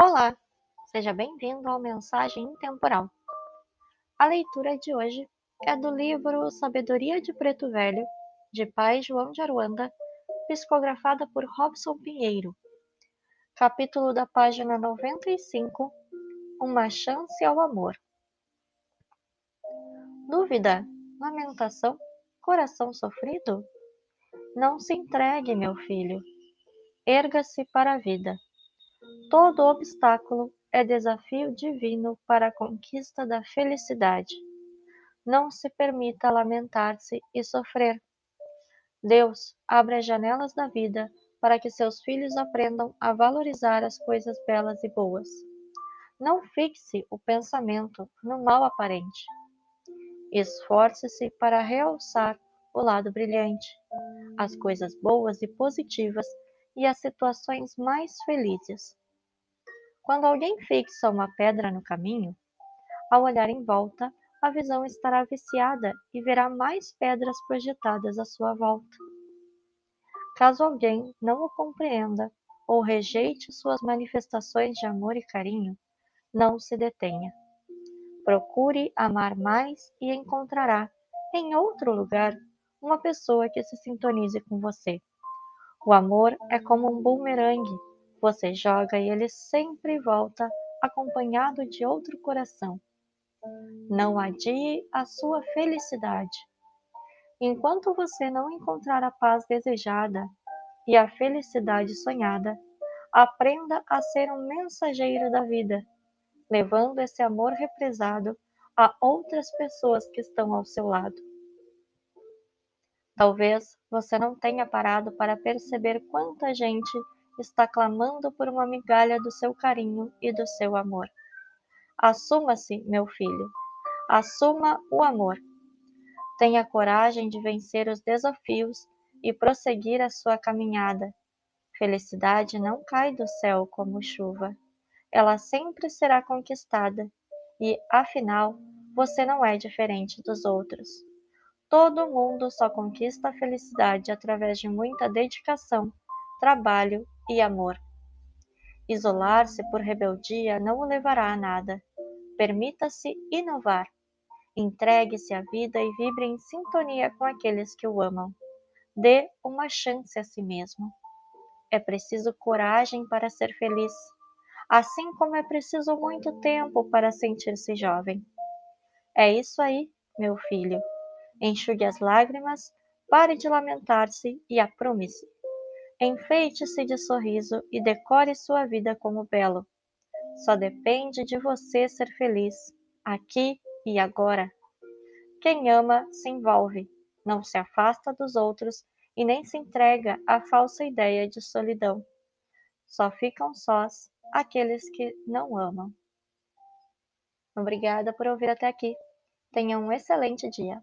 Olá, seja bem-vindo ao Mensagem Intemporal. A leitura de hoje é do livro Sabedoria de Preto Velho, de Pai João de Aruanda, psicografada por Robson Pinheiro. Capítulo da página 95 Uma chance ao amor. Dúvida, lamentação, coração sofrido? Não se entregue, meu filho. Erga-se para a vida. Todo obstáculo é desafio divino para a conquista da felicidade. Não se permita lamentar-se e sofrer. Deus abre as janelas da vida para que seus filhos aprendam a valorizar as coisas belas e boas. Não fixe o pensamento no mal aparente. Esforce-se para realçar o lado brilhante, as coisas boas e positivas e as situações mais felizes. Quando alguém fixa uma pedra no caminho, ao olhar em volta, a visão estará viciada e verá mais pedras projetadas à sua volta. Caso alguém não o compreenda ou rejeite suas manifestações de amor e carinho, não se detenha. Procure amar mais e encontrará, em outro lugar, uma pessoa que se sintonize com você. O amor é como um bumerangue você joga e ele sempre volta acompanhado de outro coração. Não adie a sua felicidade. Enquanto você não encontrar a paz desejada e a felicidade sonhada, aprenda a ser um mensageiro da vida, levando esse amor represado a outras pessoas que estão ao seu lado. Talvez você não tenha parado para perceber quanta gente está clamando por uma migalha do seu carinho e do seu amor. Assuma-se, meu filho. Assuma o amor. Tenha coragem de vencer os desafios e prosseguir a sua caminhada. Felicidade não cai do céu como chuva. Ela sempre será conquistada e, afinal, você não é diferente dos outros. Todo mundo só conquista a felicidade através de muita dedicação, trabalho e amor. Isolar-se por rebeldia não o levará a nada. Permita-se inovar. Entregue-se à vida e vibre em sintonia com aqueles que o amam. Dê uma chance a si mesmo. É preciso coragem para ser feliz, assim como é preciso muito tempo para sentir-se jovem. É isso aí, meu filho. Enxugue as lágrimas, pare de lamentar-se e aprume-se. Enfeite-se de sorriso e decore sua vida como belo. Só depende de você ser feliz, aqui e agora. Quem ama se envolve, não se afasta dos outros e nem se entrega à falsa ideia de solidão. Só ficam sós aqueles que não amam. Obrigada por ouvir até aqui. Tenha um excelente dia.